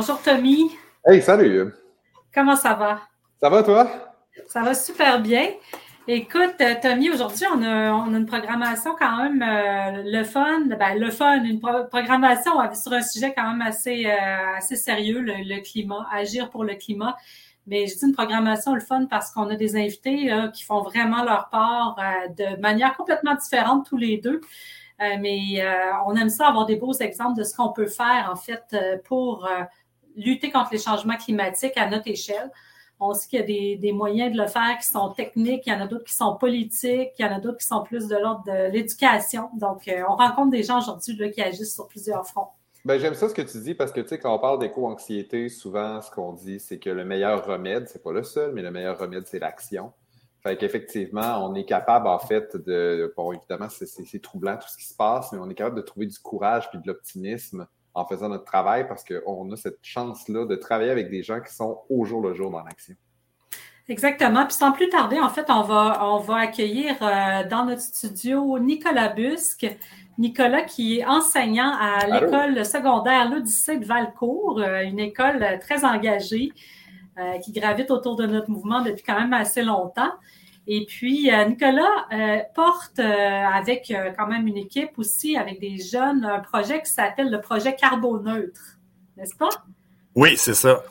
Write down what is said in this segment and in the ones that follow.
Bonjour Tommy. Hey, salut. Comment ça va? Ça va toi? Ça va super bien. Écoute, euh, Tommy, aujourd'hui, on a, une programmation quand même euh, le fun, ben, le fun, une programmation sur un sujet quand même assez, euh, assez sérieux, le, climat, agir pour le climat. Mais je dis une programmation le fun parce qu'on a des invités qui font vraiment leur part de manière complètement différente tous les deux. mais on aime ça avoir des beaux exemples de ce qu'on peut faire en fait pour lutter contre les changements climatiques à notre échelle. On sait qu'il y a des, moyens de le faire qui sont techniques, il y en a d'autres qui sont politiques, il y en a d'autres qui sont plus de l'ordre de l'éducation. Donc, euh, on rencontre des gens aujourd'hui qui agissent sur plusieurs fronts. Ben, j'aime ça ce que tu dis parce que, tu sais, quand on parle d'éco-anxiété, souvent, ce qu'on dit, c'est que le meilleur remède, c'est pas le seul, mais le meilleur remède, c'est l'action. Fait qu'effectivement, on est capable, en fait, de. Bon, évidemment, c'est troublant tout ce qui se passe, mais on est capable de trouver du courage puis de l'optimisme en faisant notre travail parce qu'on a cette chance-là de travailler avec des gens qui sont au jour le jour dans l'action. Exactement. Puis sans plus tarder, en fait, on va, on va accueillir euh, dans notre studio Nicolas Busque. Nicolas qui est enseignant à l'école secondaire L'Odyssée de Valcourt, euh, une école très engagée euh, qui gravite autour de notre mouvement depuis quand même assez longtemps. Et puis, euh, Nicolas euh, porte euh, avec quand même une équipe aussi, avec des jeunes, un projet qui s'appelle le projet Carboneutre, n'est-ce pas? Oui, c'est ça.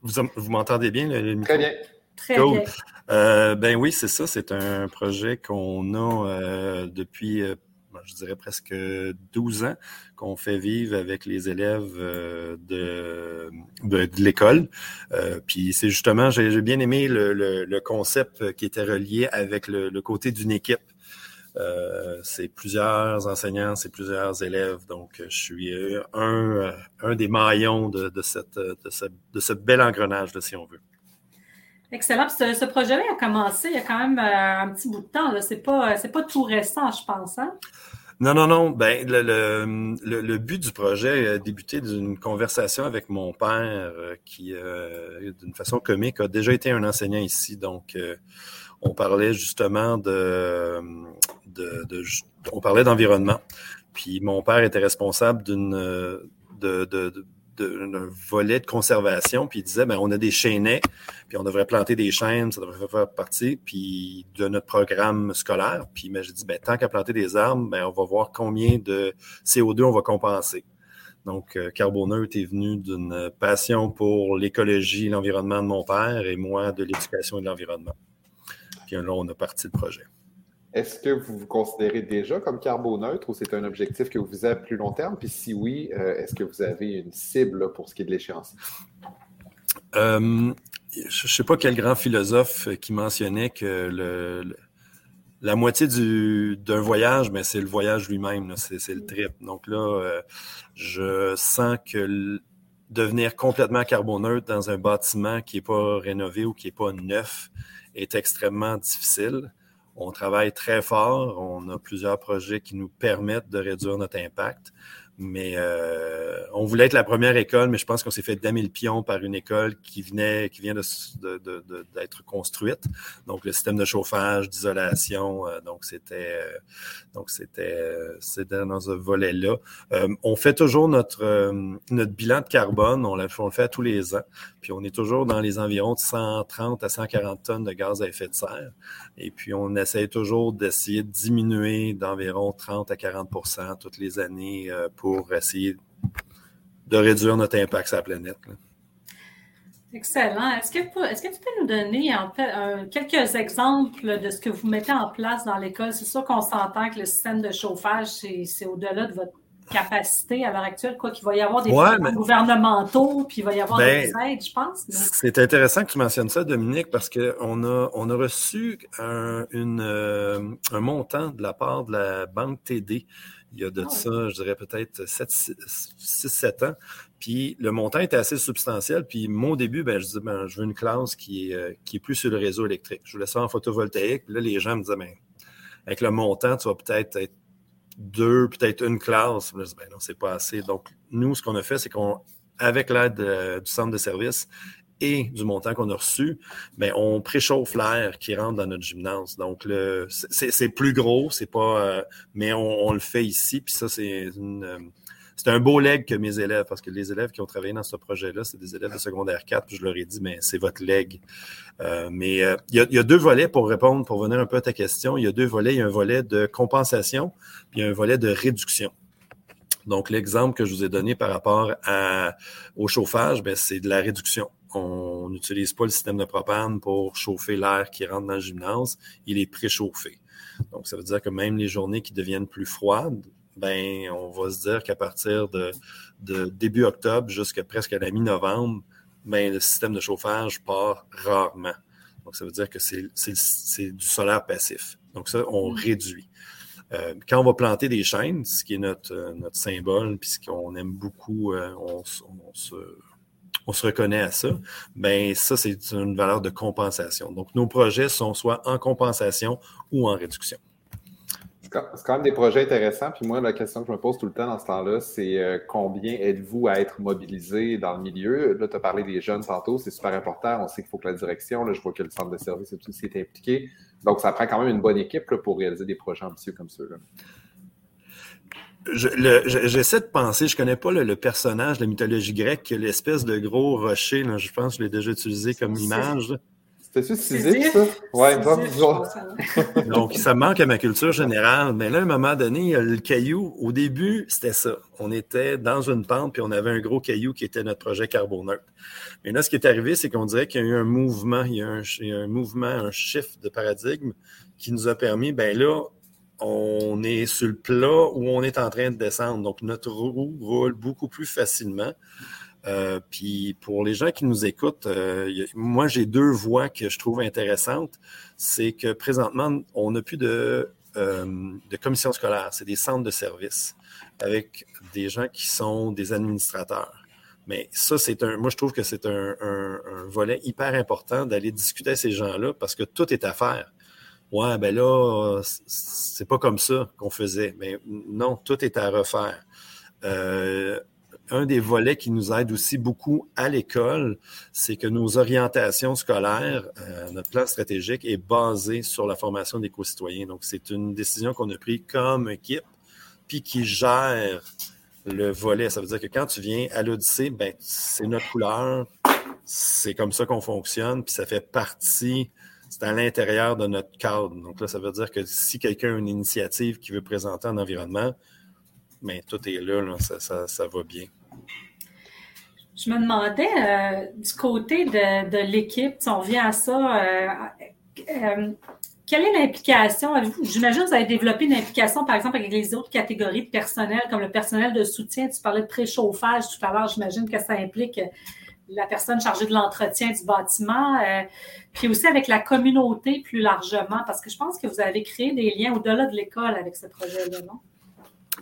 vous, m'entendez bien? Très bien. Très bien. ben oui, c'est ça. C'est un projet qu'on a depuis je dirais presque 12 ans qu'on fait vivre avec les élèves euh, de, de, l'école. Euh, puis c'est justement, j'ai bien aimé le, le, concept qui était relié avec le, côté d'une équipe. Euh, c'est plusieurs enseignants, c'est plusieurs élèves. Donc, je suis un, un des maillons de, de, cette, de, ce, de ce bel engrenage, si on veut. Excellent. Ce, ce projet-là a commencé il y a quand même un petit bout de temps. Ce n'est pas, pas tout récent, je pense. Hein? Non, non, non. Ben, le, le, le, but du projet a débuté d'une conversation avec mon père euh, qui, euh, d'une façon comique, a déjà été un enseignant ici. Donc, euh, on parlait justement de, de, de on parlait d'environnement. Puis mon père était responsable d'une de, de d'un volet de conservation, puis il disait, ben, on a des chênaies, puis on devrait planter des chênes, ça devrait faire partie puis de notre programme scolaire. Puis j'ai dit, ben, tant qu'à planter des arbres, ben, on va voir combien de CO2 on va compenser. Donc, euh, Carboneutre est venu d'une passion pour l'écologie et l'environnement de mon père et moi de l'éducation et de l'environnement. Puis là, on a parti le projet. Est-ce que vous vous considérez déjà comme carboneutre ou c'est un objectif que vous visez à plus long terme? Puis si oui, euh, est-ce que vous avez une cible pour ce qui est de l'échéance? Euh, je ne sais pas quel grand philosophe qui mentionnait que la moitié d'un voyage, mais c'est le voyage lui-même, c'est le trip. Donc là, euh, je sens que devenir complètement carboneutre dans un bâtiment qui n'est pas rénové ou qui n'est pas neuf est extrêmement difficile. On travaille très fort. On a plusieurs projets qui nous permettent de réduire notre impact. Mais euh, on voulait être la première école, mais je pense qu'on s'est fait damer le pion par une école qui venait, qui vient d'être construite. Donc le système de chauffage, d'isolation, euh, donc c'était, euh, donc c'était, dans ce volet-là. on fait toujours notre notre bilan de carbone, on, le fait tous les ans, puis on est toujours dans les environs de 130 à 140 tonnes de gaz à effet de serre. Et puis on essaie toujours d'essayer de diminuer d'environ 30 à 40% toutes les années pour pour essayer de réduire notre impact sur la planète. Excellent. Est-ce que, est que, tu peux nous donner en fait, quelques exemples de ce que vous mettez en place dans l'école? C'est sûr qu'on s'entend que le système de chauffage, c'est au-delà de votre capacité à l'heure actuelle, quoi qu'il va y avoir des ouais, gouvernementaux, puis il va y avoir ben, des aides, je pense. C'est intéressant que tu mentionnes ça, Dominique, parce qu'on a, on a reçu un, une, euh, un montant de la part de la Banque TD il y a de ah ça, je dirais peut-être 6-7 ans. Puis le montant était assez substantiel. Puis mon début, ben, je disais, ben, je veux une classe qui est, euh, qui est plus sur le réseau électrique. Je voulais ça en photovoltaïque. Puis là, les gens me disaient, ben, avec le montant, tu vas peut-être être deux, peut-être une classe. Je disais, ben non, c'est pas assez. Donc, nous, ce qu'on a fait, c'est qu'on, avec l'aide euh, du centre de service, et du montant qu'on a reçu, mais ben, on préchauffe l'air qui rentre dans notre gymnase. Donc, c'est plus gros, c'est pas, euh, mais on, le fait ici. Puis ça, c'est c'est un beau leg que mes élèves, parce que les élèves qui ont travaillé dans ce projet-là, c'est des élèves de secondaire 4, puis je leur ai dit, mais c'est votre leg. Euh, mais euh, il, y a, il, y a, deux volets pour répondre, pour venir un peu à ta question. Il y a deux volets. Il y a un volet de compensation, puis il y a un volet de réduction. Donc, l'exemple que je vous ai donné par rapport à, au chauffage, ben, c'est de la réduction. On n'utilise pas le système de propane pour chauffer l'air qui rentre dans le gymnase. Il est préchauffé. Donc, ça veut dire que même les journées qui deviennent plus froides, ben, on va se dire qu'à partir de, de, début octobre jusqu'à presque à la mi-novembre, ben, le système de chauffage part rarement. Donc, ça veut dire que c'est du solaire passif. Donc, ça, on mmh. réduit. Euh, quand on va planter des chaînes, ce qui est notre, euh, notre symbole, puis ce qu'on aime beaucoup, euh, on, on, se, on, se, reconnaît à ça, ben ça, c'est une valeur de compensation. Donc, nos projets sont soit en compensation ou en réduction. C'est quand même des projets intéressants. Puis moi, la question que je me pose tout le temps dans ce temps-là, c'est euh, combien êtes-vous à être mobilisé dans le milieu? Là, tu as parlé des jeunes tantôt, c'est super important. On sait qu'il faut que la direction, là, je vois que le centre de service aussi est impliqué. Donc, ça prend quand même une bonne équipe pour réaliser des projets ambitieux comme ceux-là. J'essaie de penser, je connais pas le, personnage de la mythologie grecque, l'espèce de gros rocher, là, je pense que je l'ai déjà utilisé comme image. C'était-tu Sisyphe, ça? Ouais, il Donc, ça manque à ma culture générale. Mais là, à un moment donné, le caillou, au début, c'était ça. On était dans une pente, puis on avait un gros caillou qui était notre projet carboneutre. Mais là, ce qui est arrivé, c'est qu'on dirait qu'il y a eu un mouvement, il y a un, un mouvement, un shift de paradigme qui nous a permis, ben là, on est sur le plat où on est en train de descendre. Donc, notre roue roule beaucoup plus facilement. Euh, puis pour les gens qui nous écoutent, euh, moi j'ai deux voies que je trouve intéressantes. C'est que présentement, on n'a plus de, euh, de commission scolaire, c'est des centres de services avec des gens qui sont des administrateurs. Mais ça, c'est un. Moi, je trouve que c'est un, un, volet hyper important d'aller discuter à ces gens-là parce que tout est à faire. Ouais, ben là, c'est pas comme ça qu'on faisait. Mais non, tout est à refaire. Euh, un des volets qui nous aide aussi beaucoup à l'école, c'est que nos orientations scolaires, euh, notre plan stratégique est basé sur la formation des co-citoyens. Donc, c'est une décision qu'on a prise comme équipe, puis qui gère le volet. Ça veut dire que quand tu viens à l'Odyssée, ben, c'est notre couleur, c'est comme ça qu'on fonctionne, puis ça fait partie, c'est à l'intérieur de notre cadre. Donc là, ça veut dire que si quelqu'un a une initiative qui veut présenter un environnement, ben, tout est là, ça, ça, ça va bien. Je me demandais, euh, du côté de, de l'équipe, si on revient à ça, euh, euh, quelle est l'implication? J'imagine que vous avez développé une implication, par exemple, avec les autres catégories de personnel, comme le personnel de soutien. Tu parlais de préchauffage tout à l'heure. J'imagine que ça implique la personne chargée de l'entretien du bâtiment, puis aussi avec la communauté plus largement, parce que je pense que vous avez créé des liens au-delà de l'école avec ce projet-là, non?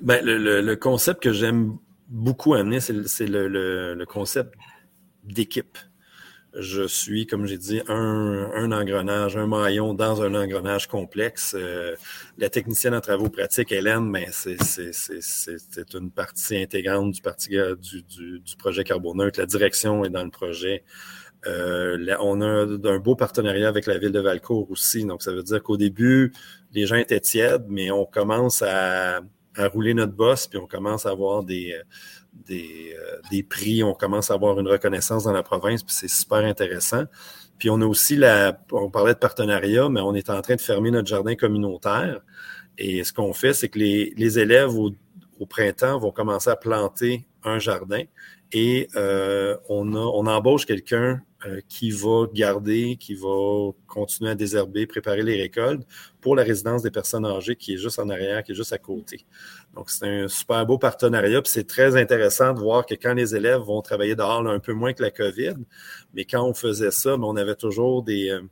Ben, le, concept que j'aime beaucoup amené, c'est le, concept d'équipe. Je suis, comme j'ai dit, un, un, engrenage, un maillon dans un engrenage complexe. Euh, la technicienne en travaux pratiques, Hélène, mais ben, c'est une partie intégrante du, parti, du, du, du, projet Carboneutre. La direction est dans le projet. Euh, là, on a un, beau partenariat avec la ville de Valcourt aussi. Donc, ça veut dire qu'au début, les gens étaient tièdes, mais on commence à, à rouler notre boss, puis on commence à avoir des, euh, des, euh, des, prix, on commence à avoir une reconnaissance dans la province, puis c'est super intéressant. Puis on a aussi la, on parlait de partenariat, mais on est en train de fermer notre jardin communautaire. Et ce qu'on fait, c'est que les, élèves au, printemps vont commencer à planter un jardin et euh, on, a, embauche quelqu'un euh, qui va garder, qui va continuer à désherber, préparer les récoltes pour la résidence des personnes âgées qui est juste en arrière, qui est juste à côté. Donc, c'est un super beau partenariat. Puis c'est très intéressant de voir que quand les élèves vont travailler dehors, un peu moins que la COVID, mais quand on faisait ça, on avait toujours des, euh,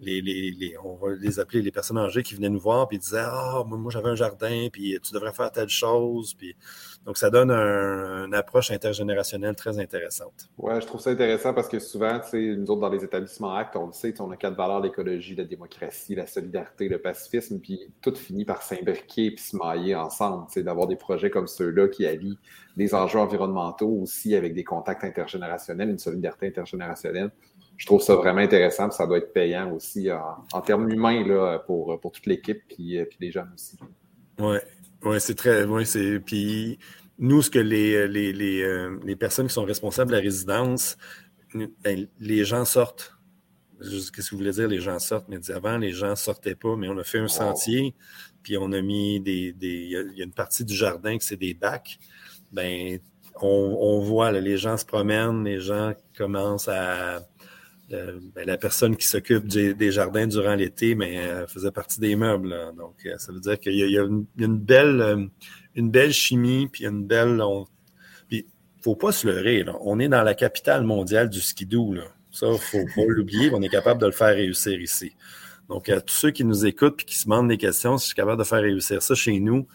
les, on va les appeler les personnes âgées qui venaient nous voir puis disaient Ah, moi, j'avais un jardin, puis tu devrais faire telle chose. Puis, donc, ça donne un, une approche intergénérationnelle très intéressante. Oui, je trouve ça intéressant parce que souvent, nous autres, dans les établissements actes, on le sait, on a quatre valeurs l'écologie, la démocratie, la solidarité, le pacifisme, puis tout finit par s'imbriquer puis se mailler ensemble. D'avoir des projets comme ceux-là qui allient des enjeux environnementaux aussi avec des contacts intergénérationnels, une solidarité intergénérationnelle je trouve ça vraiment intéressant. ça doit être payant aussi en, termes humains là, pour, pour toute l'équipe puis, euh, puis les jeunes aussi. Oui, c'est très. Ouais, c'est. Puis nous, ce que les, les, les, euh, les, personnes qui sont responsables de la résidence, ben, les gens sortent. Qu'est-ce que vous voulez dire, les gens sortent? Mais avant, les gens sortaient pas, mais on a fait un sentier, puis on a mis des. Il y, a une partie du jardin que c'est des bacs. Ben, on, on voit, les gens se promènent, les gens commencent à euh, ben, la personne qui s'occupe des, jardins durant l'été, mais elle faisait partie des meubles. Donc, euh, ça veut dire qu'il y, a, une, belle, euh, une belle chimie, puis une belle. Puis, faut pas se leurrer. On est dans la capitale mondiale du skidoo. Là. Ça, faut pas l'oublier. On est capable de le faire réussir ici. Donc, à tous ceux qui nous écoutent et qui se demandent des questions, si je suis capable de faire réussir ça chez nous,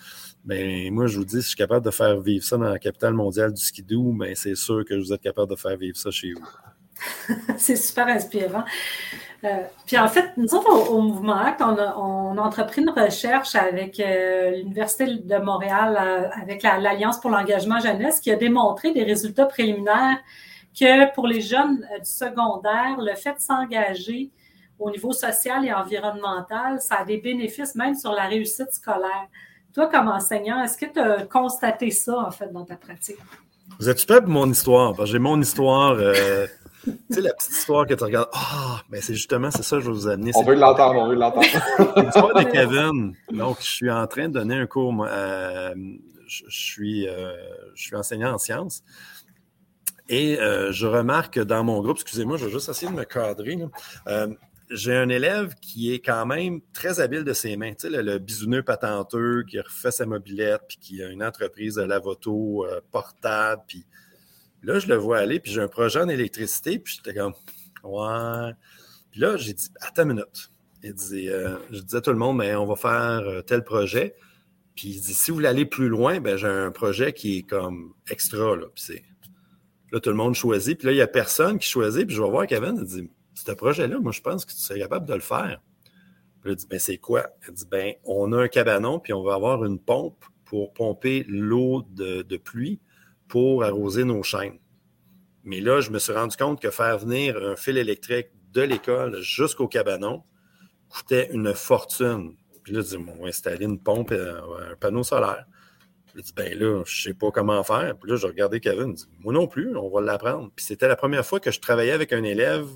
ben moi, je vous dis, si je suis capable de faire vivre ça dans la capitale mondiale du skidoo, ben c'est sûr que vous êtes capable de faire vivre ça chez vous. c'est super inspirant. Euh, puis en fait, nous autres, au, Mouvement Acte, on a, entrepris une recherche avec euh, l'Université de Montréal, euh, avec l'Alliance pour l'engagement jeunesse, qui a démontré des résultats préliminaires que pour les jeunes du secondaire, le fait de s'engager au niveau social et environnemental, ça a des bénéfices même sur la réussite scolaire. Toi, comme enseignant, est-ce que tu as constaté ça, en fait, dans ta pratique? Vous êtes super pour mon histoire, j'ai mon histoire tu sais, la petite histoire que tu regardes. Ah, mais c'est justement, c'est ça que je vais vous amener. On veut l'entendre, on veut l'entendre. L'histoire de Kevin. Donc, je suis en train de donner un cours. Euh, je, suis, euh, je suis enseignant en sciences. Et euh, je remarque dans mon groupe, excusez-moi, je vais juste essayer de me cadrer. j'ai un élève qui est quand même très habile de ses mains. Tu sais, le, bisouneux patenteux qui refait sa mobilette, puis qui a une entreprise de lavoto portable, puis Là, je le vois aller, puis j'ai un projet en électricité, puis j'étais comme, ouais. Puis là, j'ai dit, attends une minute. Il dit, euh, je disais à tout le monde, mais on va faire euh, tel projet. Puis il dit, si vous voulez aller plus loin, ben j'ai un projet qui est comme extra. Là, puis c'est, là tout le monde choisit. Puis là, il n'y a personne qui choisit. Puis je vais voir Kevin, il dit, ce projet-là, moi, je pense que tu serais capable de le faire. Puis là, il dit, ben c'est quoi? Il dit, ben on a un cabanon, puis on va avoir une pompe pour pomper l'eau de, de pluie pour arroser nos chaînes. Mais là, je me suis rendu compte que faire venir un fil électrique de l'école jusqu'au cabanon coûtait une fortune. Puis là, je dis, on va installer une pompe, euh, un panneau solaire. Je dis, ben là, je sais pas comment faire. Puis là, je regardais Kevin, moi non plus, on va l'apprendre. Puis c'était la première fois que je travaillais avec un élève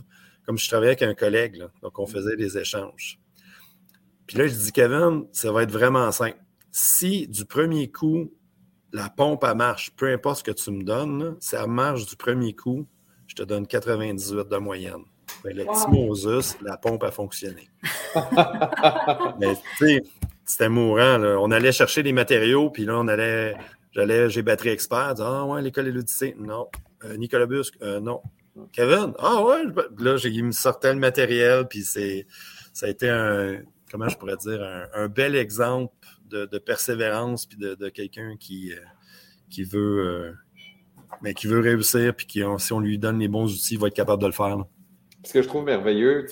comme je travaillais avec un collègue. Donc, on faisait des échanges. Puis là, je dis, Kevin, ça va être vraiment simple. Si du premier coup, la pompe, elle marche. Peu importe ce que tu me donnes, si elle marche du premier coup, je te donne 98 de moyenne. Mais le petit Moses, la pompe a fonctionné. Mais tu sais, c'était mourant. On allait chercher des matériaux, puis là, on allait. J'allais, j'ai batterie expert. Ah ouais, l'école est l'Odyssée. Non. Euh, Nicolas Busque. Euh, non. Kevin. Ah ouais. Là, il me sortait le matériel, puis c'est, ça a été un, comment je pourrais dire, un bel exemple de, persévérance puis de, quelqu'un qui, euh, qui veut euh, mais qui veut réussir puis qui, si on lui donne les bons outils, il va être capable de le faire. Ce que je trouve merveilleux,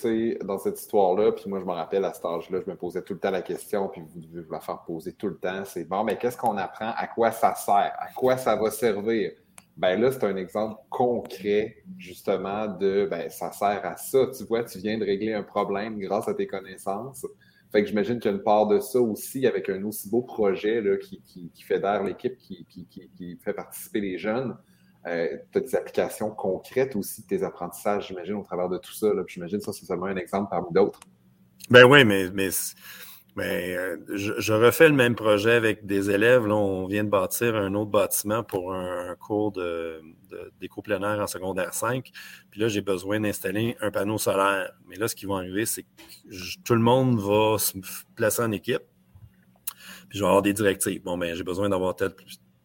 dans cette histoire-là, puis moi, je me rappelle à cet âge-là, je me posais tout le temps la question, puis vous devez vous la faire poser tout le temps, c'est bon, mais qu'est-ce qu'on apprend? À quoi ça sert? À quoi ça va servir? Ben là, c'est un exemple concret, justement, de ben, ça sert à ça. Tu vois, tu viens de régler un problème grâce à tes connaissances. Fait que j'imagine qu'il y a une part de ça aussi avec un aussi beau projet là, qui, qui, qui fédère l'équipe, qui, qui, fait participer les jeunes. Euh, tu as des applications concrètes aussi de tes apprentissages, j'imagine, au travers de tout ça. J'imagine que ça, c'est seulement un exemple parmi d'autres. Ben oui, mais, mais mais euh, je, refais le même projet avec des élèves. Là, on vient de bâtir un autre bâtiment pour un, cours de, déco plein en secondaire 5. Puis là, j'ai besoin d'installer un panneau solaire. Mais là, ce qui va arriver, c'est que tout le monde va se placer en équipe. Puis je vais avoir des directives. Bon, ben, j'ai besoin d'avoir tel.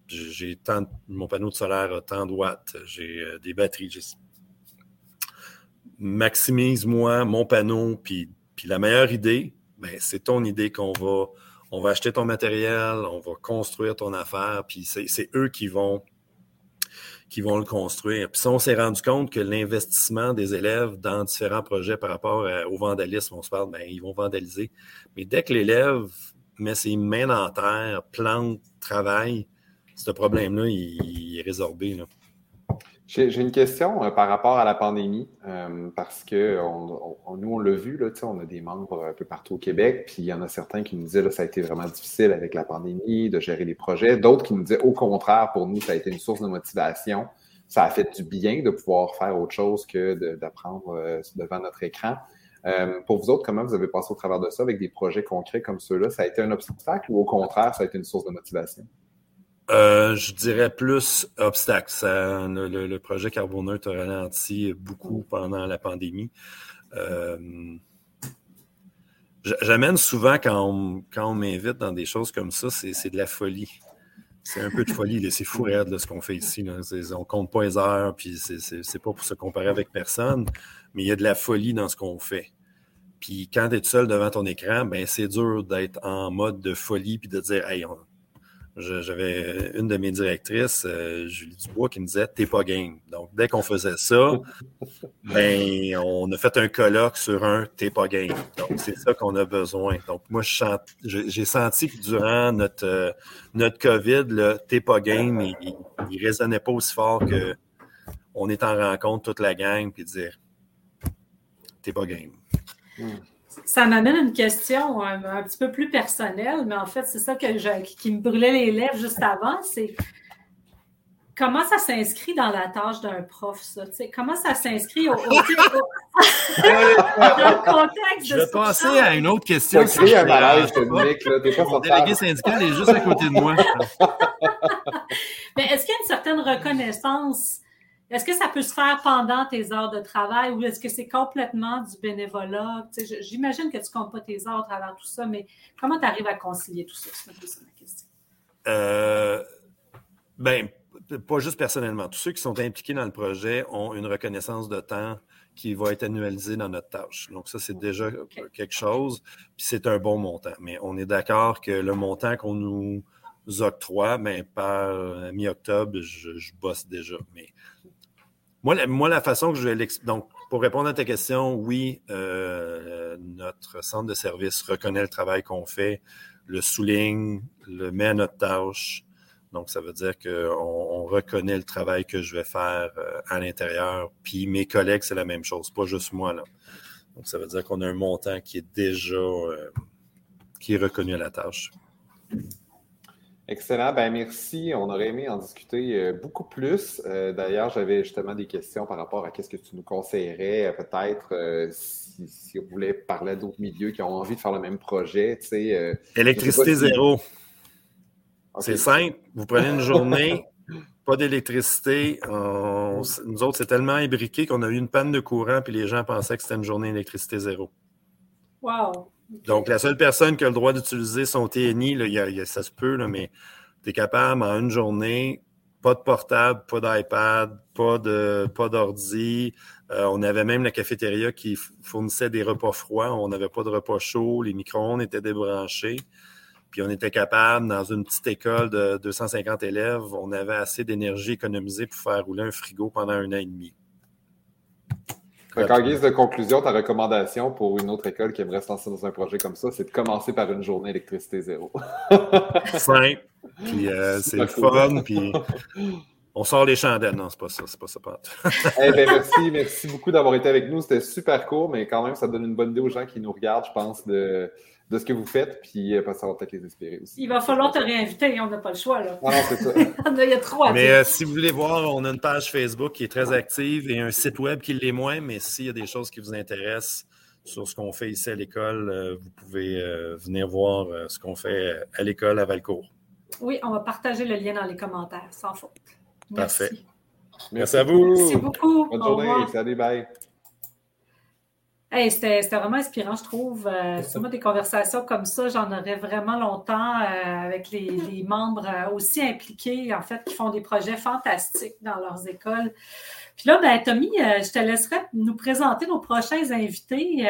J'ai tant, mon panneau de solaire a tant de watts. J'ai euh, des batteries. Maximise-moi mon panneau. Puis, puis la meilleure idée, ben, c'est ton idée qu'on va, on va acheter ton matériel, on va construire ton affaire, puis c'est eux qui vont, qui vont le construire. Puis ça, on s'est rendu compte que l'investissement des élèves dans différents projets par rapport au vandalisme, on se parle, ben, ils vont vandaliser. Mais dès que l'élève met ses mains dans terre, plante, travaille, ce problème-là, il, est résorbé. J'ai une question euh, par rapport à la pandémie, euh, parce que nous, on l'a vu, là, on a des membres un peu partout au Québec, puis il y en a certains qui nous disaient que ça a été vraiment difficile avec la pandémie, de gérer les projets. D'autres qui nous disaient au contraire, pour nous, ça a été une source de motivation. Ça a fait du bien de pouvoir faire autre chose que d'apprendre euh, devant notre écran. pour vous autres, comment vous avez passé au travers de ça avec des projets concrets comme ceux-là? Ça a été un obstacle ou au contraire, ça a été une source de motivation? Euh, je dirais plus obstacle. le, projet Carboneutre a ralenti beaucoup pendant la pandémie. Euh, j'amène souvent quand on, m'invite dans des choses comme ça, c'est de la folie. C'est un peu de folie, c'est fou de ce qu'on fait ici. Là. On compte pas les heures, puis c'est pas pour se comparer avec personne, mais il y a de la folie dans ce qu'on fait. Puis quand tu es seul devant ton écran, ben c'est dur d'être en mode de folie puis de dire Hey, on, j'avais une de mes directrices, euh, Julie Dubois, qui me disait T'es pas game. Donc, dès qu'on faisait ça, ben, on a fait un colloque sur un T'es pas game. Donc, c'est ça qu'on a besoin. Donc, moi, j'ai senti que durant notre, euh, notre COVID, le T'es pas game, il, il, résonnait pas aussi fort que on est en rencontre toute la gang, puis dire T'es pas game. Hmm. Ça m'amène une question un, petit peu plus personnelle, mais en fait, c'est ça que qui me brûlait les lèvres juste avant, c'est comment ça s'inscrit dans la tâche d'un prof, ça? comment ça s'inscrit au, contexte Je vais passer à une autre question. Tu créé un malaise, Dominique. Mon délégué syndical est juste à côté de moi. mais est-ce qu'il y a une certaine reconnaissance est-ce que ça peut se faire pendant tes heures de travail ou est-ce que c'est complètement du bénévolat? J'imagine que tu ne comptes pas tes heures à travers tout ça, mais comment tu arrives à concilier tout ça? C'est ma question. Euh, ben, pas juste personnellement. Tous ceux qui sont impliqués dans le projet ont une reconnaissance de temps qui va être annualisée dans notre tâche. Donc, ça, c'est déjà quelque chose, puis c'est un bon montant. Mais on est d'accord que le montant qu'on nous octroie, ben, par mi-octobre, je, je, bosse déjà. Mais moi, la, façon que je vais l'expliquer, donc, pour répondre à ta question, oui, euh, notre centre de service reconnaît le travail qu'on fait, le souligne, le met à notre tâche. Donc, ça veut dire qu'on on reconnaît le travail que je vais faire euh, à l'intérieur. Puis mes collègues, c'est la même chose, pas juste moi. Là. Donc, ça veut dire qu'on a un montant qui est déjà euh, qui est reconnu à la tâche. Excellent. Ben merci. On aurait aimé en discuter euh, beaucoup plus. Euh, d'ailleurs, j'avais justement des questions par rapport à qu'est-ce que tu nous conseillerais, euh, peut-être si, si, on voulait parler d'autres milieux qui ont envie de faire le même projet. Tu sais, Électricité zéro. C'est simple. Vous prenez une journée, pas d'électricité. Nous autres, c'est tellement imbriqué qu'on a eu une panne de courant, puis les gens pensaient que c'était une journée d'électricité zéro. Wow! Donc, la seule personne qui a le droit d'utiliser son TNI, ça se peut, mais tu es capable en une journée, pas de portable, pas d'iPad, pas de pas d'ordi. Euh, on avait même la cafétéria qui fournissait des repas froids. On n'avait pas de repas chauds. Les micro-ondes étaient débranchés. Puis on était capable, dans une petite école de 250 élèves, on avait assez d'énergie économisée pour faire rouler un frigo pendant un an et demi. En guise de conclusion, ta recommandation pour une autre école qui aimerait se lancer dans un projet comme ça, c'est de commencer par une journée électricité zéro. Simple. Puis euh, c'est le fun. Puis on sort les chandelles. Non, c'est pas ça. C'est pas ça, eh ben, merci. Merci beaucoup d'avoir été avec nous. C'était super court, mais quand même, ça donne une bonne idée aux gens qui nous regardent, je pense, de de ce que vous faites, puis euh, ça va peut-être les espérer aussi. Il va falloir te réinviter, on n'a pas le choix. Là. Ah non, c'est ça. Il y a trois. Mais euh, si vous voulez voir, on a une page Facebook qui est très active et un site web qui l'est moins, mais s'il y a des choses qui vous intéressent sur ce qu'on fait ici à l'école, euh, vous pouvez venir voir ce qu'on fait à l'école à Valcourt. Oui, on va partager le lien dans les commentaires, sans faute. Merci. Parfait. Merci, à vous. Merci beaucoup. Bonne journée. Salut, bye. C'était vraiment inspirant, je trouve. Euh, moi, des conversations comme ça, j'en aurais vraiment longtemps euh, avec les, membres euh, aussi impliqués, en fait, qui font des projets fantastiques dans leurs écoles. Puis là, ben, Tommy, je te laisserai nous présenter nos prochains invités,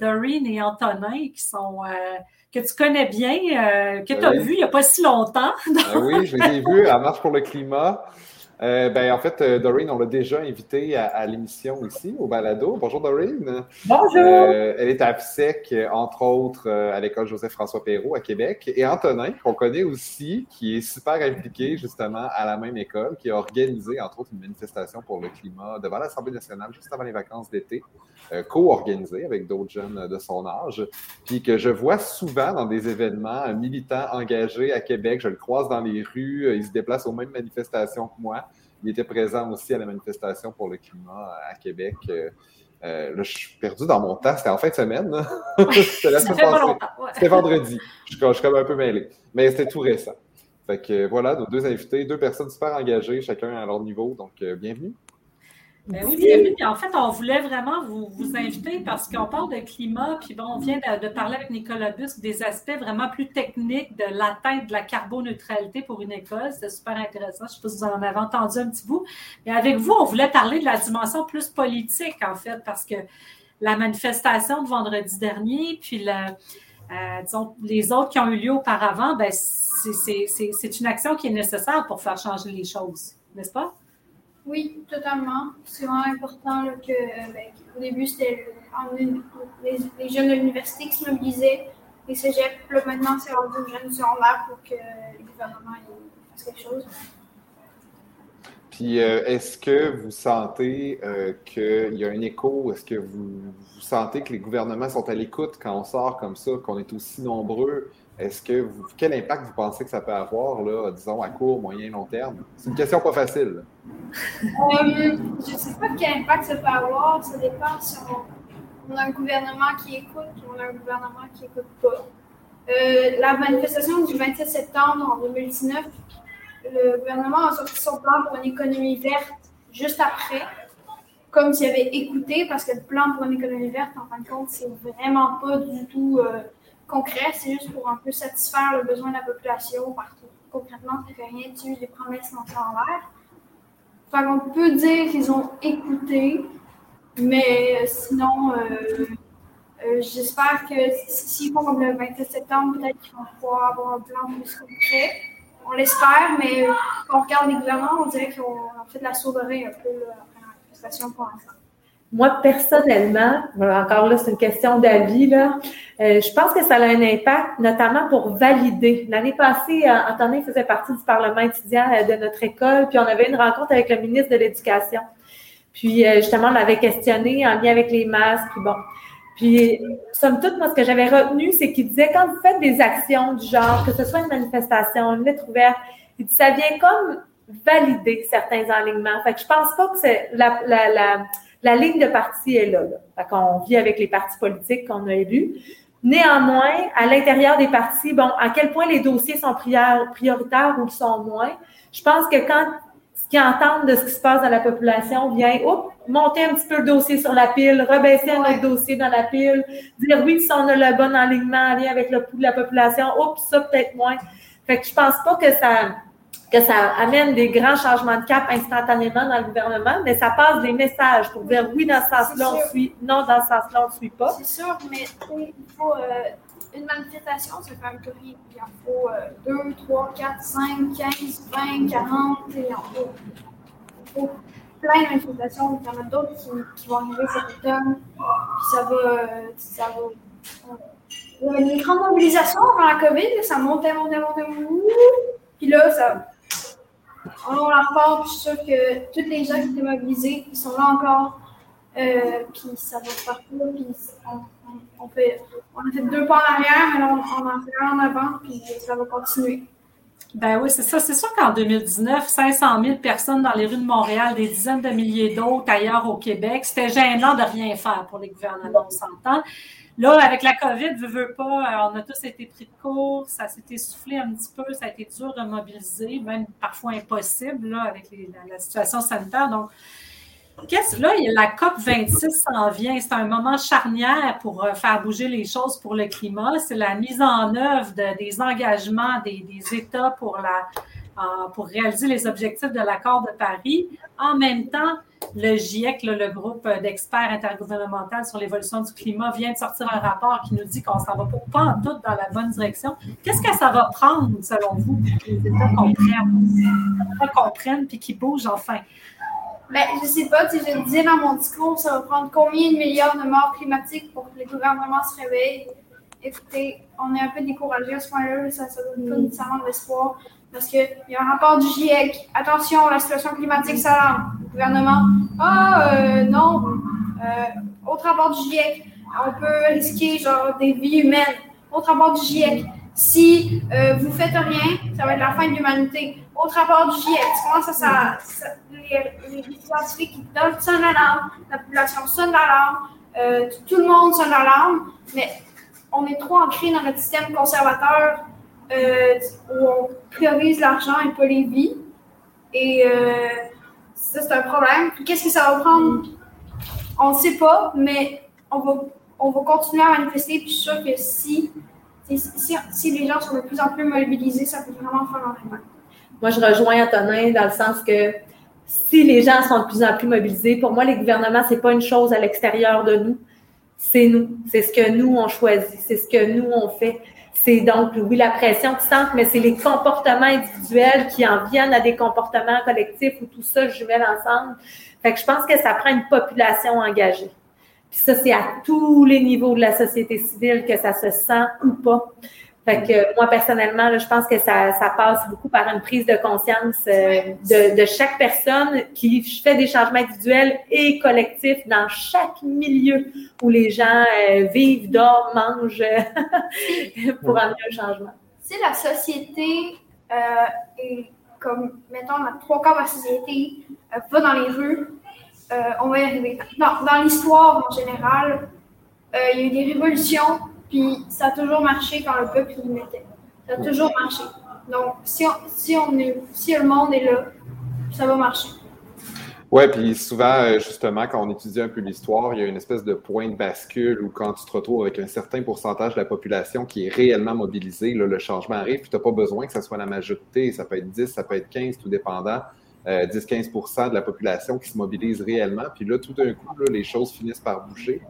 Doreen et Antonin, qui sont que tu connais bien, que tu as vu il n'y a pas si longtemps. Ah oui, je les ai vus à Marche pour le climat. Euh, ben, en fait, euh, Doreen, on l'a déjà invitée à, l'émission ici, au balado. Bonjour, Doreen. Bonjour. Euh, elle est à FSEC, entre autres, à l'école Joseph-François Perrault à Québec. Et Antonin, qu'on connaît aussi, qui est super impliqué justement à la même école, qui a organisé, entre autres, une manifestation pour le climat devant l'Assemblée nationale juste avant les vacances d'été, co-organisée avec d'autres jeunes de son âge, puis que je vois souvent dans des événements militants engagés à Québec. Je le croise dans les rues, il se déplace aux mêmes manifestations que moi. Il était présent aussi à la manifestation pour le climat à Québec. Euh, euh, là, je suis perdu dans mon temps. C'était en fin de semaine. C'était vendredi. Je, je, suis comme un peu mêlé. Mais c'était tout récent. Fait que voilà, nos deux invités, deux personnes super engagées, chacun à leur niveau. Donc, euh, bienvenue. Ben oui, bienvenue. en fait, on voulait vraiment vous, vous inviter parce qu'on parle de climat, puis bon, on vient de, parler avec Nicolas Busque des aspects vraiment plus techniques de l'atteinte de la carboneutralité pour une école. C'était super intéressant. Je ne sais pas si vous en avez entendu un petit bout. Mais avec vous, on voulait parler de la dimension plus politique, en fait, parce que la manifestation de vendredi dernier, puis le, euh, disons, les autres qui ont eu lieu auparavant, ben, c'est une action qui est nécessaire pour faire changer les choses, n'est-ce pas? Oui, totalement. C'est vraiment important que, euh, ben, au début, c'était les, jeunes de l'université qui se mobilisaient, les cégeps. Là, maintenant, c'est rendu aux jeunes secondaires pour que le gouvernement fasse quelque chose. Puis, euh, est-ce que vous sentez euh, qu'il y a un écho? Est-ce que vous, sentez que les gouvernements sont à l'écoute quand on sort comme ça, qu'on est aussi nombreux? Est-ce que quel impact vous pensez que ça peut avoir, là, disons, à court, moyen, long terme? C'est une question pas facile. Euh, je ne sais pas quel impact ça peut avoir. Ça dépend si on, a un gouvernement qui écoute ou on a un gouvernement qui n'écoute pas. Euh, la manifestation du 27 septembre en 2019, le gouvernement a sorti son plan pour une économie verte juste après, comme s'il avait écouté, parce que le plan pour une économie verte, en fin de compte, c'est vraiment pas du tout. Euh, concret, c'est juste pour un peu satisfaire le besoin de la population partout. Concrètement, ça fait rien dessus, des promesses lancées en l'air. Enfin, on peut dire qu'ils ont écouté, mais sinon, euh, euh, j'espère que s'ils font comme le 27 septembre, peut-être qu'ils vont pouvoir avoir un plan plus concret. On l'espère, mais quand on regarde les gouvernements, on dirait qu'on fait la sauverie un peu la pour l'instant. Moi, personnellement, encore là, c'est une question d'avis, là. Euh, je pense que ça a un impact, notamment pour valider. L'année passée, euh, Antonin faisait partie du Parlement étudiant euh, de notre école, puis on avait une rencontre avec le ministre de l'Éducation. Puis justement, on l'avait questionné en lien avec les masques, puis bon. Puis, somme toute, moi, ce que j'avais retenu, c'est qu'il disait, quand vous faites des actions du genre, que ce soit une manifestation, une lettre ouverte, il dit, ça vient comme valider certains alignements. Fait que je pense pas que c'est la, la, la la ligne de parti est là. qu'on vit avec les partis politiques qu'on a élus. Néanmoins, à l'intérieur des partis, bon, à quel point les dossiers sont prioritaires ou sont moins, je pense que quand ce qu'ils entendent de ce qui se passe dans la population vient, oups, monter un petit peu le dossier sur la pile, rebaisser un autre dossier dans la pile, dire oui, si on a le bon alignement en lien avec le pouls de la population, oups, ça peut-être moins. Fait que je pense pas que ça, que ça amène des grands changements de cap instantanément dans le gouvernement, mais ça passe des messages pour dire oui, dans ce sens-là, on suit, non, dans ce sens-là, on ne suit pas. C'est sûr, mais il faut euh, une manifestation, c'est quand même Il en faut 2, 3, 4, 5, 15, 20, 40, et en faut, il faut plein de manifestations. Il y en a d'autres qui, vont arriver cet automne, puis ça va. Euh, ça va il y a une grande mobilisation avant la COVID, ça montait, montait, montait, montait. Puis là, ça, on la repart, puis je suis sûre que tous les gens qui étaient mobilisés, sont là encore. Euh, puis ça va partout, puis on, on a fait deux pas en arrière, mais là, on, on en fait un en avant, puis ça va continuer. Ben oui, c'est ça. C'est sûr qu'en 2019, 500 000 personnes dans les rues de Montréal, des dizaines de milliers d'autres ailleurs au Québec, c'était gênant de rien faire pour les gouvernements, on s'entend. Là, avec la COVID, veut, veut pas, euh, on a tous été pris de court, ça s'est essoufflé un petit peu, ça a été dur de mobiliser, même parfois impossible là, avec la, situation sanitaire. Donc, qu'est-ce là, la COP 26 s'en vient. C'est un moment charnière pour euh, faire bouger les choses pour le climat. C'est la mise en œuvre de, des engagements des, États pour la, pour réaliser les objectifs de l'accord de Paris. En même temps, le GIEC, le groupe d'experts intergouvernemental sur l'évolution du climat, vient de sortir un rapport qui nous dit qu'on s'en va pas en tout dans la bonne direction. Qu'est-ce que ça va prendre, selon vous, pour que les États comprennent, comprennent puis qu'ils bougent enfin? Ben, je sais pas, je le disais dans mon discours, ça va prendre combien de milliards de morts climatiques pour que les gouvernements se réveillent? Écoutez, on est un peu découragé à ce point-là, ça ne donne pas nécessairement de l'espoir. Parce qu'il y a un rapport du GIEC. Attention, la situation climatique s'alarme. Le gouvernement, ah euh, non. Euh, autre rapport du GIEC. On peut risquer genre des vies humaines. Autre rapport du GIEC. Si euh, vous faites rien, ça va être la fin de l'humanité. Autre rapport du GIEC. Comment ça, ça, les, scientifiques sonnent l'alarme, la population sonne l'alarme, euh, tout le monde sonne l'alarme, mais on est trop ancré dans notre système conservateur où on priorise l'argent et pas les vies. Et euh, ça, c'est un problème. Qu'est-ce que ça va prendre? On ne sait pas, mais on va, on va continuer à manifester. Puis je suis sûre que si, si, les gens sont de plus en plus mobilisés, ça peut vraiment faire un. Moi, je rejoins Antonin dans le sens que si les gens sont de plus en plus mobilisés, pour moi, les gouvernements, c'est pas une chose à l'extérieur de nous. C'est nous. C'est ce que nous, on choisit. C'est ce que nous, on fait. C'est donc, oui, la pression qui sent, mais c'est les comportements individuels qui en viennent à des comportements collectifs où tout ça jumelle ensemble. Fait que je pense que ça prend une population engagée. Puis ça, c'est à tous les niveaux de la société civile que ça se sent ou pas. Fait que moi, personnellement, je pense que ça, ça, passe beaucoup par une prise de conscience euh, de, de, chaque personne qui fait des changements individuels et collectifs dans chaque milieu où les gens euh, vivent, dorment, mangent pour amener un changement. Si la société euh, est comme, mettons, la trois quarts de la société va dans les rues, on va y arriver. Dans, dans l'histoire en général, il y a eu des révolutions puis ça a toujours marché quand le peuple y mettait. Ça a toujours marché. Donc, si, si, on est, si le monde est là, ça va marcher. Oui, puis souvent, euh, justement, quand on étudie un peu l'histoire, il y a une espèce de point de bascule où quand tu te retrouves avec un certain pourcentage de la population qui est réellement mobilisée, le changement arrive, puis tu n'as pas besoin que ça soit la majorité. Ça peut être 10, ça peut être 15, tout dépendant. 10-15% euh, de la population qui se mobilise réellement. Puis là, tout d'un coup, les choses finissent par bouger.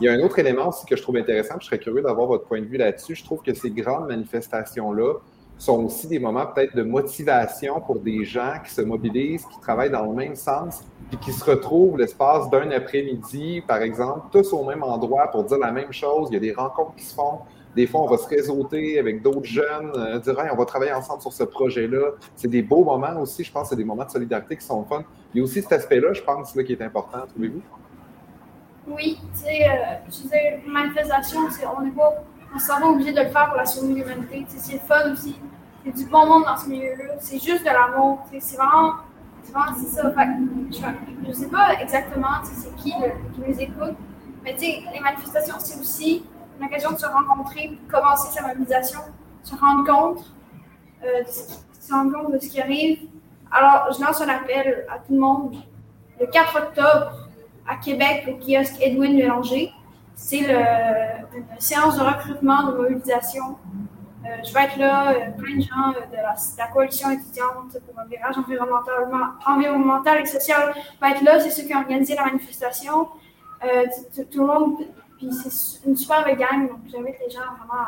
Il y a un autre élément aussi que je trouve intéressant, je serais curieux d'avoir votre point de vue là-dessus. Je trouve que ces grandes manifestations-là sont aussi des moments peut-être de motivation pour des gens qui se mobilisent, qui travaillent dans le même sens, puis qui se retrouvent l'espace d'un après-midi, par exemple, tous au même endroit pour dire la même chose. Il y a des rencontres qui se font. Des fois, on va se réseauter avec d'autres jeunes, euh, dire on va travailler ensemble sur ce projet-là. C'est des beaux moments aussi, je pense, c'est des moments de solidarité qui sont fun. Il y a aussi cet aspect-là, je pense, là, qui est important, trouvez-vous? Oui, tu sais, euh, je disais, manifestation, on n'est pas, on s'en va obligé de le faire pour la survie de l'humanité. C'est fun aussi. C'est du bon monde dans ce milieu-là. C'est juste de l'amour. C'est vraiment, vraiment ça. je ne sais pas exactement c'est qui qui nous écoute, mais les manifestations, c'est aussi l'occasion de se rencontrer, commencer sa mobilisation, se rendre compte, euh, de, se rendre compte de ce qui arrive. Alors, je lance un appel à tout le monde. Le 4 octobre, à Québec, au kiosque Edwin Mélanger, c'est une séance de recrutement, de mobilisation. Euh, je vais être là, euh, plein de gens de la, coalition étudiante pour un virage environnemental, environnemental et social vont être là. C'est ceux qui ont organisé la manifestation. tout le monde puis c'est une super gang, donc j'invite les gens vraiment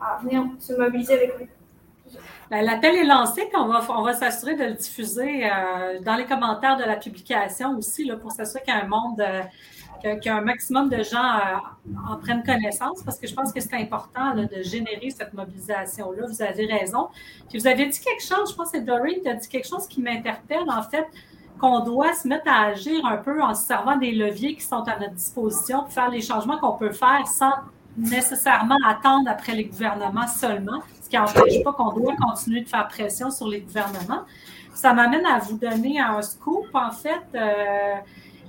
à, venir se mobiliser avec lui. Ben, l'appel est lancé, puis on va, on va s'assurer de le diffuser euh, dans les commentaires de la publication aussi, là, pour s'assurer qu'il y a un monde, euh, qu'un maximum de gens euh, en prennent connaissance, parce que je pense que c'est important de générer cette mobilisation-là. Vous avez raison. Puis vous avez dit quelque chose, je pense que c'est Doreen qui a dit quelque chose qui m'interpelle, en fait qu'on doit se mettre à agir un peu en se servant des leviers qui sont à notre disposition pour faire les changements qu'on peut faire sans nécessairement attendre après les gouvernements seulement, ce qui n'empêche pas qu'on doit continuer de faire pression sur les gouvernements. Ça m'amène à vous donner un scoop. En fait, euh,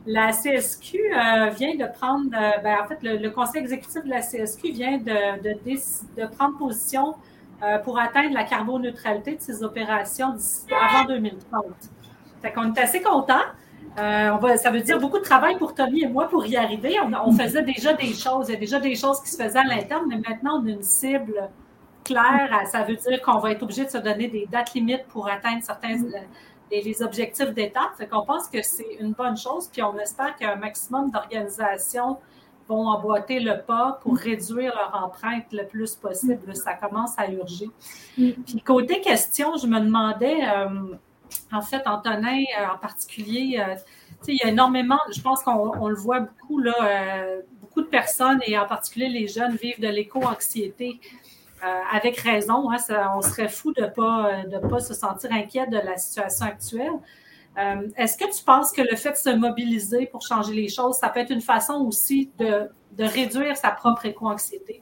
la CSQ euh, vient de prendre, euh, ben, en fait, le, conseil exécutif de la CSQ vient de, prendre position pour atteindre la carboneutralité de ses opérations avant 2030. Fait qu'on est assez contents. Euh, on va, ça veut dire beaucoup de travail pour Tommy et moi pour y arriver. On, faisait déjà des choses, il y a déjà des choses qui se faisaient à l'interne, mais maintenant on a une cible clair, ça veut dire qu'on va être obligé de se donner des dates limites pour atteindre certains les, objectifs d'État. Fait qu'on pense que c'est une bonne chose, puis on espère qu'un maximum d'organisations vont emboîter le pas pour réduire leur empreinte le plus possible. Ça commence à urger. Puis côté question, je me demandais, euh, en fait, Antonin euh, en particulier, euh, il y a énormément, je pense qu'on le voit beaucoup, là, beaucoup de personnes, et en particulier les jeunes, vivent de l'éco-anxiété. avec raison, hein, on serait fou de ne pas, de pas se sentir inquiet de la situation actuelle. Euh, est-ce que tu penses que le fait de se mobiliser pour changer les choses, ça peut être une façon aussi de, réduire sa propre éco-anxiété?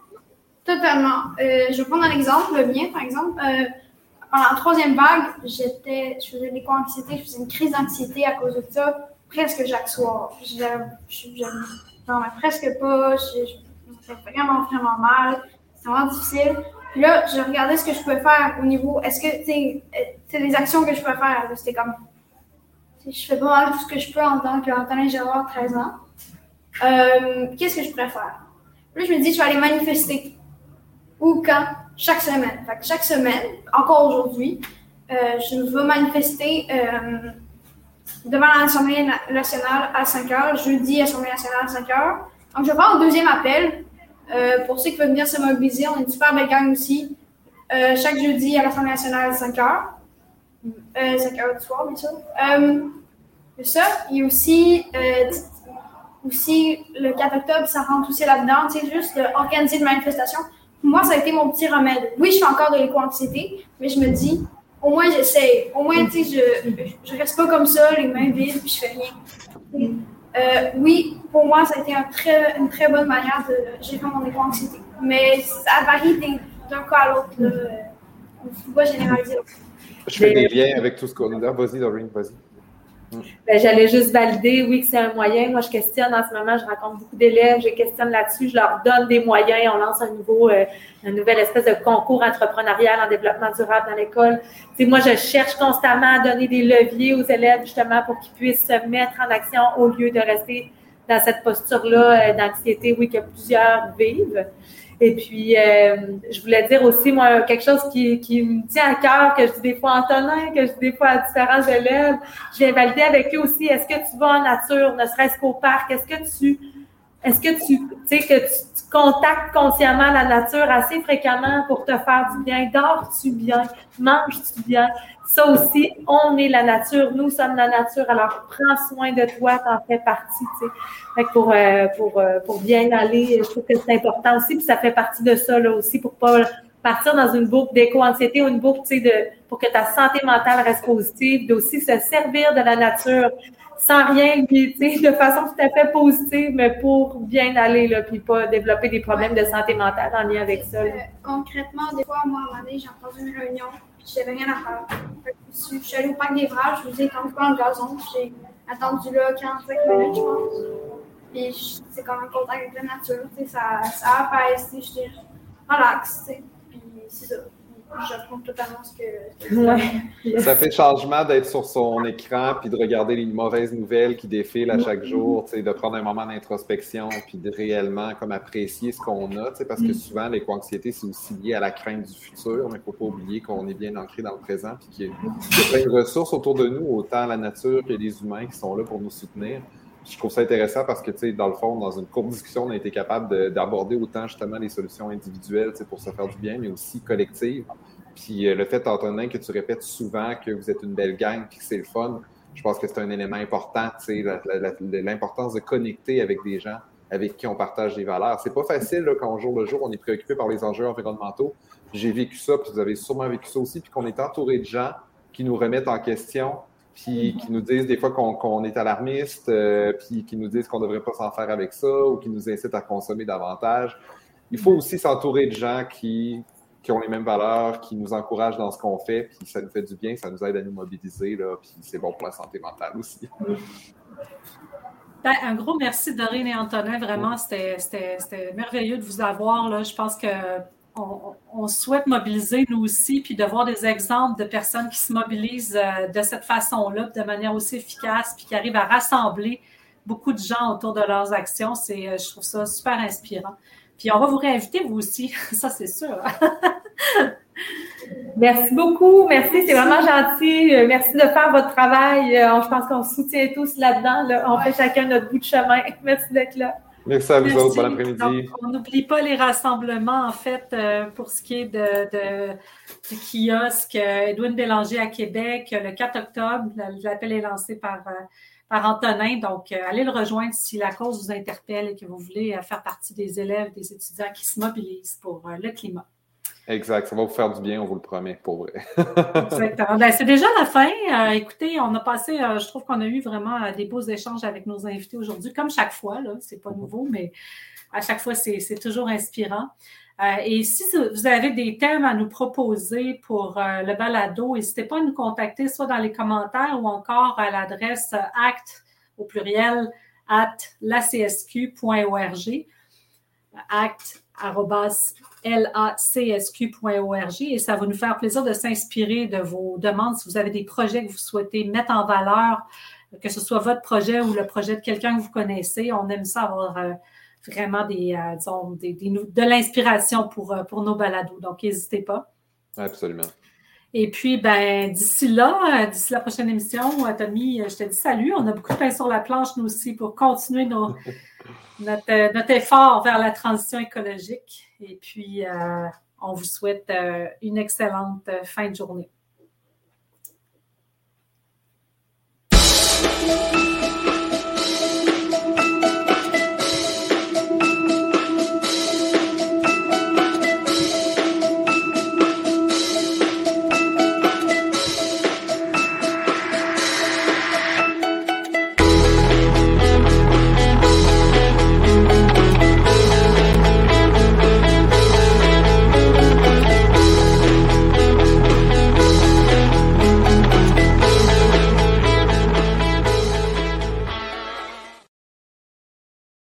Totalement. Euh, je vais prendre un exemple, le mien, par exemple. Euh, pendant la troisième vague, j'étais, je faisais de l'éco-anxiété, je faisais une crise d'anxiété à cause de ça, presque chaque soir. Je dormais presque pas, je, me faisais vraiment, vraiment mal. C'était vraiment difficile. Puis là, je regardais ce que je pouvais faire au niveau, est-ce que, tu sais, des actions que je pouvais faire. C'était comme je fais pas mal tout ce que je peux en tant qu'Antonin Gérard, 13 ans. Euh, qu'est-ce que je préfère? Là, je me dis, je vais aller manifester. Où, quand? Chaque semaine. Chaque semaine, encore aujourd'hui, euh, je vais manifester euh, devant l'Assemblée nationale à 5 h, jeudi, Assemblée nationale à 5 h. Donc, je vais faire un deuxième appel. pour ceux qui veulent venir se mobiliser, on est une super belle gang aussi. chaque jeudi à l'Assemblée nationale à 5 h. 5 h du soir, bien sûr ça. Et aussi, euh, aussi le 4 octobre, ça rentre aussi là-dedans. C'est juste d'organiser une manifestation. Moi, ça a été mon petit remède. Oui, je fais encore de l'éco-anxiété, mais je me dis, au moins j'essaie. Au moins, tu sais, je, je reste pas comme ça, les mains vides, puis je fais rien. Euh, oui, pour moi, ça a été un très, une très bonne manière de gérer mon éco-anxiété. Mais ça varie d'un cas à l'autre. On ne peut pas généraliser. Je fais des liens avec tout ce qu'on a. Vas-y, Doreen, vas-y. Ben, J'allais juste valider, oui, que c'est un moyen. Moi, je questionne en ce moment, je rencontre beaucoup d'élèves, je questionne là-dessus, je leur donne des moyens. On lance un nouveau, euh, un nouvel espèce de concours entrepreneurial en développement durable dans l'école. Moi, je cherche constamment à donner des leviers aux élèves, justement, pour qu'ils puissent se mettre en action au lieu de rester dans cette posture-là euh, oui, que plusieurs vivent. Et puis, euh, je voulais dire aussi, moi, quelque chose qui, qui me tient à cœur, que je dis des fois à Antonin, que je dis des fois à différents élèves. Je viens valider avec eux aussi, est-ce que tu vas en nature, ne serait-ce qu'au parc? Est-ce que tu, est-ce que tu, tu sais, que tu, tu, contactes consciemment la nature assez fréquemment pour te faire du bien? Dors-tu bien? Manges-tu bien? Ça aussi, on est la nature, nous sommes la nature, alors prends soin de toi, t'en fais partie, tu sais. Pour, euh, pour, euh, pour bien aller, je trouve que c'est important aussi, puis ça fait partie de ça, là, aussi, pour pas partir dans une boucle d'éco-anxiété ou une boucle, tu sais, de, pour que ta santé mentale reste positive, d'aussi se servir de la nature sans rien, tu sais, de façon tout à fait positive, mais pour bien aller, là, puis pas développer des problèmes de santé mentale en lien avec ça. concrètement, des fois, moi, à un moment donné, j'ai entendu une réunion, j'avais rien à faire. Je suis allée au parc des Vrages, je vous ai quand pas le gazon. J'ai attendu là 45 minutes, je pense. Puis c'est comme un contact avec la nature, ça, ça apaise, j'étais relax. Puis c'est ça. J'apprends totalement ce que. Ça fait changement d'être sur son écran puis de regarder les mauvaises nouvelles qui défilent à chaque jour, de prendre un moment d'introspection puis de réellement comme apprécier ce qu'on a, parce que souvent l'éco-anxiété c'est aussi lié à la crainte du futur, mais il ne faut pas oublier qu'on est bien ancré dans le présent puis qu'il y, a plein de ressources autour de nous, autant la nature que les humains qui sont là pour nous soutenir je trouve ça intéressant parce que, tu sais, dans le fond, dans une courte discussion, on a été capable d'aborder autant justement les solutions individuelles pour se faire du bien, mais aussi collectives. Puis euh, le fait, Antonin, que tu répètes souvent que vous êtes une belle gang et que c'est le fun, je pense que c'est un élément important, tu l'importance de connecter avec des gens avec qui on partage des valeurs. C'est pas facile là, quand jour le jour, on est préoccupé par les enjeux environnementaux. J'ai vécu ça, puis vous avez sûrement vécu ça aussi, puis qu'on est entouré de gens qui nous remettent en question, puis qui nous disent des fois qu'on est alarmiste, euh, puis qui nous disent qu'on ne devrait pas s'en faire avec ça, ou qui nous incitent à consommer davantage. Il faut aussi s'entourer de gens qui, qui, ont les mêmes valeurs, qui nous encouragent dans ce qu'on fait, puis ça nous fait du bien, ça nous aide à nous mobiliser, là, puis c'est bon pour la santé mentale aussi. Ben, un gros merci Dorine et Antonin, vraiment, c'était merveilleux de vous avoir. Là. Je pense que on, souhaite mobiliser nous aussi, puis de voir des exemples de personnes qui se mobilisent euh, de cette façon-là, de manière aussi efficace, puis qui arrivent à rassembler beaucoup de gens autour de leurs actions. C'est, euh, je trouve ça super inspirant. Puis on va vous réinviter, vous aussi, ça c'est sûr. Merci beaucoup. Merci, c'est vraiment gentil. Euh, merci de faire votre travail. Je pense qu'on se soutient tous là-dedans. On fait chacun notre bout de chemin. Merci d'être là. Merci à vous autres. Bon après-midi. On n'oublie pas les rassemblements, en fait, euh, pour ce qui est de, du kiosque Edwin Bélanger à Québec le 4 octobre. L'appel est lancé par, par Antonin. Donc, allez le rejoindre si la cause vous interpelle et que vous voulez faire partie des élèves, des étudiants qui se mobilisent pour le climat. Exact. Ça va vous faire du bien, on vous le promet, pour vrai. Exactement. Ben, c'est déjà la fin. Euh, écoutez, on a passé, euh, je trouve qu'on a eu vraiment euh, des beaux échanges avec nos invités aujourd'hui, comme chaque fois. Là, c'est pas nouveau, mais à chaque fois, c'est, toujours inspirant. et si vous avez des thèmes à nous proposer pour le balado, n'hésitez pas à nous contacter soit dans les commentaires ou encore à l'adresse acte au pluriel at lacsq.org. Acte lacsq.org et ça va nous faire plaisir de s'inspirer de vos demandes. Si vous avez des projets que vous souhaitez mettre en valeur, que ce soit votre projet ou le projet de quelqu'un que vous connaissez, on aime ça avoir euh, vraiment des, euh, de l'inspiration pour, euh, pour nos balados. Donc, n'hésitez pas. Absolument. Et puis, ben, d'ici là, d'ici la prochaine émission, Tommy, je te dis salut. On a beaucoup de pain sur la planche, nous aussi, pour continuer nos, notre, notre, effort vers la transition écologique. Et puis, euh, on vous souhaite euh, une excellente fin de journée.